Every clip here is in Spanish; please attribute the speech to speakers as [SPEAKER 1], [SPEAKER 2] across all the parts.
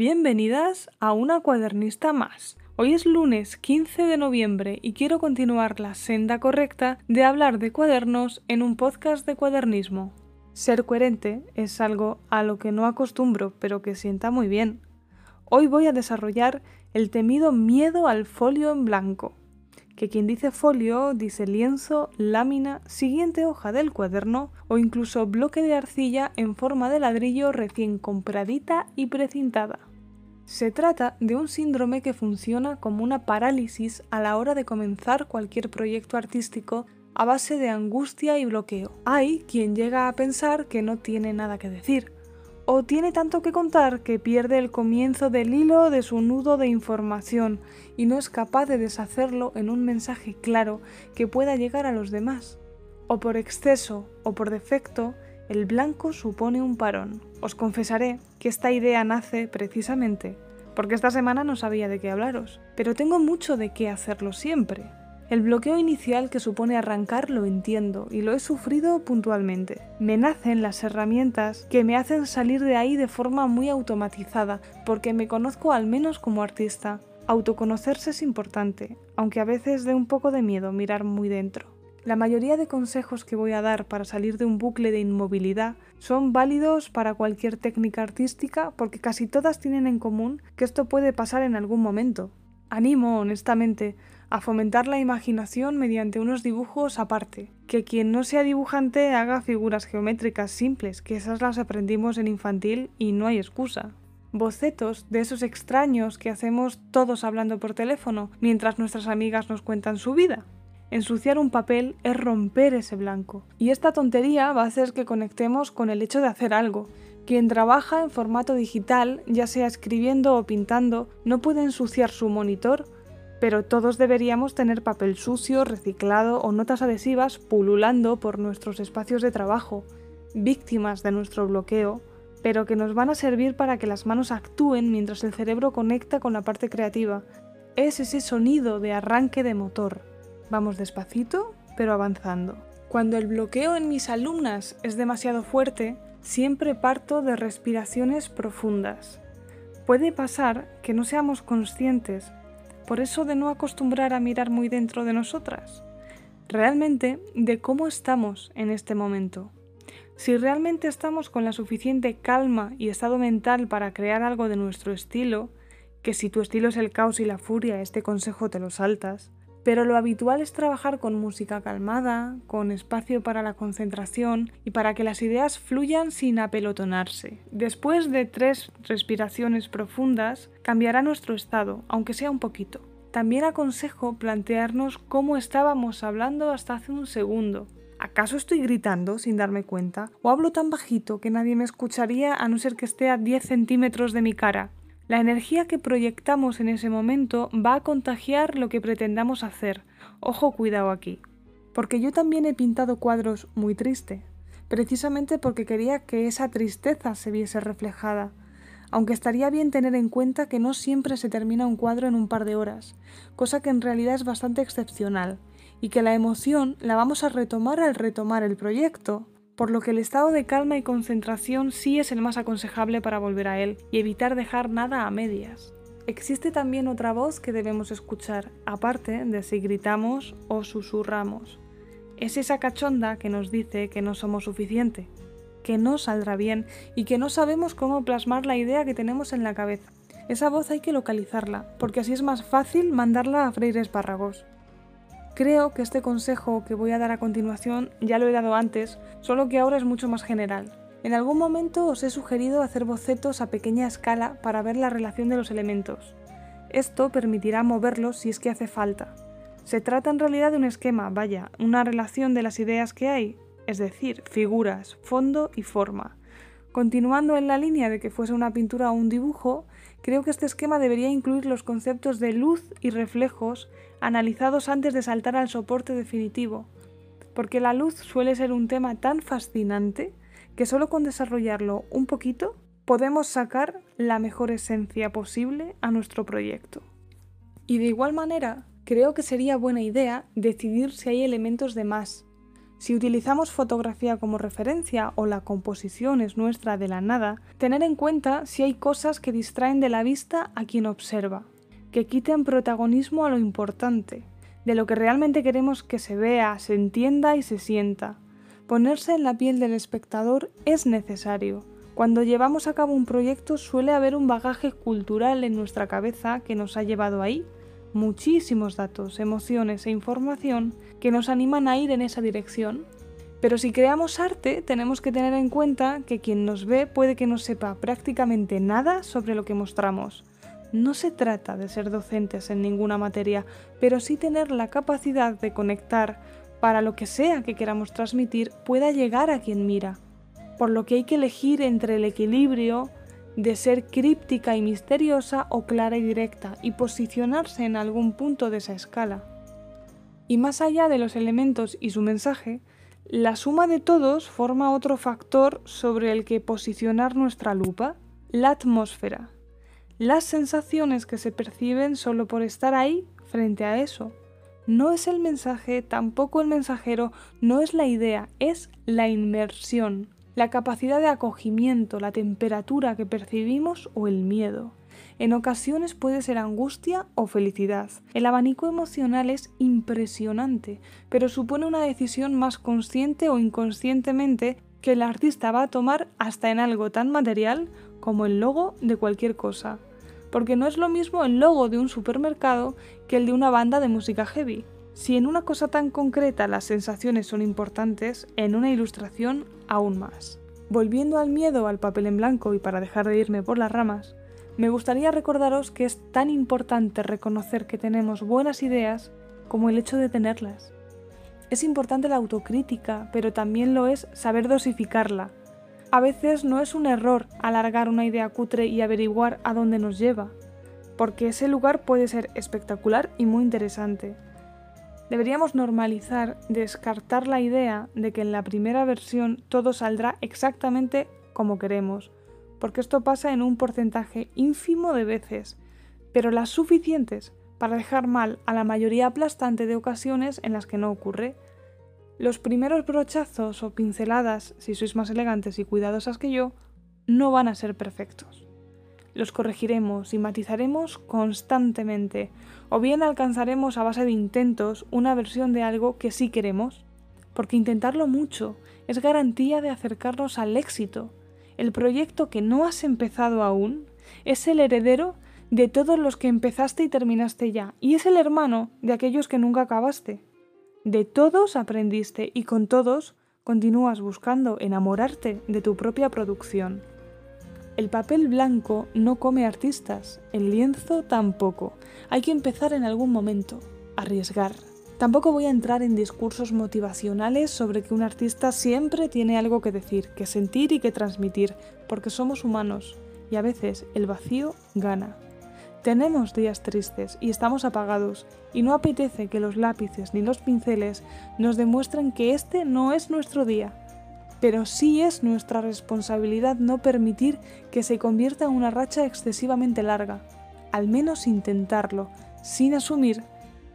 [SPEAKER 1] Bienvenidas a una cuadernista más. Hoy es lunes 15 de noviembre y quiero continuar la senda correcta de hablar de cuadernos en un podcast de cuadernismo. Ser coherente es algo a lo que no acostumbro, pero que sienta muy bien. Hoy voy a desarrollar el temido miedo al folio en blanco que quien dice folio dice lienzo, lámina, siguiente hoja del cuaderno o incluso bloque de arcilla en forma de ladrillo recién compradita y precintada. Se trata de un síndrome que funciona como una parálisis a la hora de comenzar cualquier proyecto artístico a base de angustia y bloqueo. Hay quien llega a pensar que no tiene nada que decir, o tiene tanto que contar que pierde el comienzo del hilo de su nudo de información y no es capaz de deshacerlo en un mensaje claro que pueda llegar a los demás. O por exceso o por defecto, el blanco supone un parón. Os confesaré que esta idea nace precisamente porque esta semana no sabía de qué hablaros, pero tengo mucho de qué hacerlo siempre. El bloqueo inicial que supone arrancar lo entiendo y lo he sufrido puntualmente. Me nacen las herramientas que me hacen salir de ahí de forma muy automatizada, porque me conozco al menos como artista. Autoconocerse es importante, aunque a veces dé un poco de miedo mirar muy dentro. La mayoría de consejos que voy a dar para salir de un bucle de inmovilidad son válidos para cualquier técnica artística porque casi todas tienen en común que esto puede pasar en algún momento. Animo, honestamente, a fomentar la imaginación mediante unos dibujos aparte. Que quien no sea dibujante haga figuras geométricas simples, que esas las aprendimos en infantil y no hay excusa. Bocetos de esos extraños que hacemos todos hablando por teléfono mientras nuestras amigas nos cuentan su vida. Ensuciar un papel es romper ese blanco. Y esta tontería va a hacer que conectemos con el hecho de hacer algo. Quien trabaja en formato digital, ya sea escribiendo o pintando, no puede ensuciar su monitor pero todos deberíamos tener papel sucio, reciclado o notas adhesivas pululando por nuestros espacios de trabajo, víctimas de nuestro bloqueo, pero que nos van a servir para que las manos actúen mientras el cerebro conecta con la parte creativa. Es ese sonido de arranque de motor. Vamos despacito, pero avanzando. Cuando el bloqueo en mis alumnas es demasiado fuerte, siempre parto de respiraciones profundas. Puede pasar que no seamos conscientes por eso de no acostumbrar a mirar muy dentro de nosotras, realmente de cómo estamos en este momento. Si realmente estamos con la suficiente calma y estado mental para crear algo de nuestro estilo, que si tu estilo es el caos y la furia, este consejo te lo saltas, pero lo habitual es trabajar con música calmada, con espacio para la concentración y para que las ideas fluyan sin apelotonarse. Después de tres respiraciones profundas, cambiará nuestro estado, aunque sea un poquito. También aconsejo plantearnos cómo estábamos hablando hasta hace un segundo. ¿Acaso estoy gritando sin darme cuenta? ¿O hablo tan bajito que nadie me escucharía a no ser que esté a 10 centímetros de mi cara? La energía que proyectamos en ese momento va a contagiar lo que pretendamos hacer. Ojo, cuidado aquí. Porque yo también he pintado cuadros muy triste, precisamente porque quería que esa tristeza se viese reflejada. Aunque estaría bien tener en cuenta que no siempre se termina un cuadro en un par de horas, cosa que en realidad es bastante excepcional, y que la emoción la vamos a retomar al retomar el proyecto, por lo que el estado de calma y concentración sí es el más aconsejable para volver a él y evitar dejar nada a medias. Existe también otra voz que debemos escuchar, aparte de si gritamos o susurramos. Es esa cachonda que nos dice que no somos suficiente, que no saldrá bien y que no sabemos cómo plasmar la idea que tenemos en la cabeza. Esa voz hay que localizarla, porque así es más fácil mandarla a freír espárragos. Creo que este consejo que voy a dar a continuación ya lo he dado antes, solo que ahora es mucho más general. En algún momento os he sugerido hacer bocetos a pequeña escala para ver la relación de los elementos. Esto permitirá moverlos si es que hace falta. Se trata en realidad de un esquema, vaya, una relación de las ideas que hay, es decir, figuras, fondo y forma. Continuando en la línea de que fuese una pintura o un dibujo, creo que este esquema debería incluir los conceptos de luz y reflejos analizados antes de saltar al soporte definitivo, porque la luz suele ser un tema tan fascinante que solo con desarrollarlo un poquito podemos sacar la mejor esencia posible a nuestro proyecto. Y de igual manera, creo que sería buena idea decidir si hay elementos de más, Si utilizamos fotografía como referencia o la composición es nuestra de la nada, tener en cuenta si hay cosas que distraen de la vista a quien observa, que quiten protagonismo a lo importante, de lo que realmente queremos que se vea, se entienda y se sienta. Ponerse en la piel del espectador es necesario. Cuando llevamos a cabo un proyecto suele haber un bagaje cultural en nuestra cabeza que nos ha llevado ahí muchísimos datos, emociones e información que nos animan a ir en esa dirección. Pero si creamos arte, tenemos que tener en cuenta que quien nos ve puede que no sepa prácticamente nada sobre lo que mostramos. No se trata de ser docentes en ninguna materia, pero sí tener la capacidad de conectar para lo que sea que queramos transmitir pueda llegar a quien mira. Por lo que hay que elegir entre el equilibrio de ser críptica y misteriosa o clara y directa y posicionarse en algún punto de esa escala. Y más allá de los elementos y su mensaje, la suma de todos forma otro factor sobre el que posicionar nuestra lupa, la atmósfera, las sensaciones que se perciben solo por estar ahí frente a eso. No es el mensaje, tampoco el mensajero, no es la idea, es la inmersión, la capacidad de acogimiento, la temperatura que percibimos o el miedo. En ocasiones puede ser angustia o felicidad. El abanico emocional es impresionante, pero supone una decisión más consciente o inconscientemente que el artista va a tomar hasta en algo tan material como el logo de cualquier cosa. Porque no es lo mismo el logo de un supermercado que el de una banda de música heavy. Si en una cosa tan concreta las sensaciones son importantes, en una ilustración aún más. Volviendo al miedo al papel en blanco y para dejar de irme por las ramas, me gustaría recordaros que es tan importante reconocer que tenemos buenas ideas como el hecho de tenerlas. Es importante la autocrítica, pero también lo es saber dosificarla. A veces no es un error alargar una idea cutre y averiguar a dónde nos lleva, porque ese lugar puede ser espectacular y muy interesante. Deberíamos normalizar, descartar la idea de que en la primera versión todo saldrá exactamente como queremos, porque esto pasa en un porcentaje ínfimo de veces, pero las suficientes para dejar mal a la mayoría aplastante de ocasiones en las que no ocurre. Los primeros brochazos o pinceladas, si sois más elegantes y cuidadosas que yo, no van a ser perfectos. Los corregiremos y matizaremos constantemente, o bien alcanzaremos a base de intentos una versión de algo que sí queremos, porque intentarlo mucho es garantía de acercarnos al éxito. El proyecto que no has empezado aún es el heredero de todos los que empezaste y terminaste ya, y es el hermano de aquellos que nunca acabaste. De todos aprendiste y con todos continúas buscando enamorarte de tu propia producción. El papel blanco no come artistas, el lienzo tampoco. Hay que empezar en algún momento, arriesgar. Tampoco voy a entrar en discursos motivacionales sobre que un artista siempre tiene algo que decir, que sentir y que transmitir, porque somos humanos y a veces el vacío gana. Tenemos días tristes y estamos apagados, y no apetece que los lápices ni los pinceles nos demuestren que este no es nuestro día, pero sí es nuestra responsabilidad no permitir que se convierta en una racha excesivamente larga, al menos intentarlo, sin asumir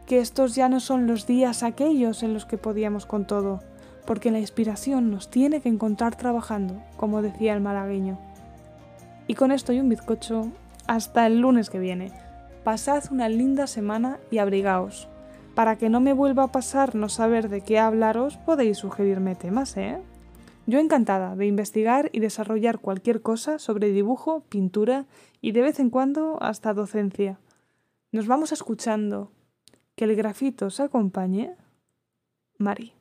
[SPEAKER 1] que estos ya no son los días aquellos en los que podíamos con todo, porque la inspiración nos tiene que encontrar trabajando, como decía el malagueño. Y con esto y un bizcocho, hasta el lunes que viene. Pasad una linda semana y abrigaos. Para que no me vuelva a pasar no saber de qué hablaros, podéis sugerirme temas, ¿eh? Yo encantada de investigar y desarrollar cualquier cosa sobre dibujo, pintura y de vez en cuando hasta docencia. Nos vamos escuchando. Que el grafito os acompañe. Mari.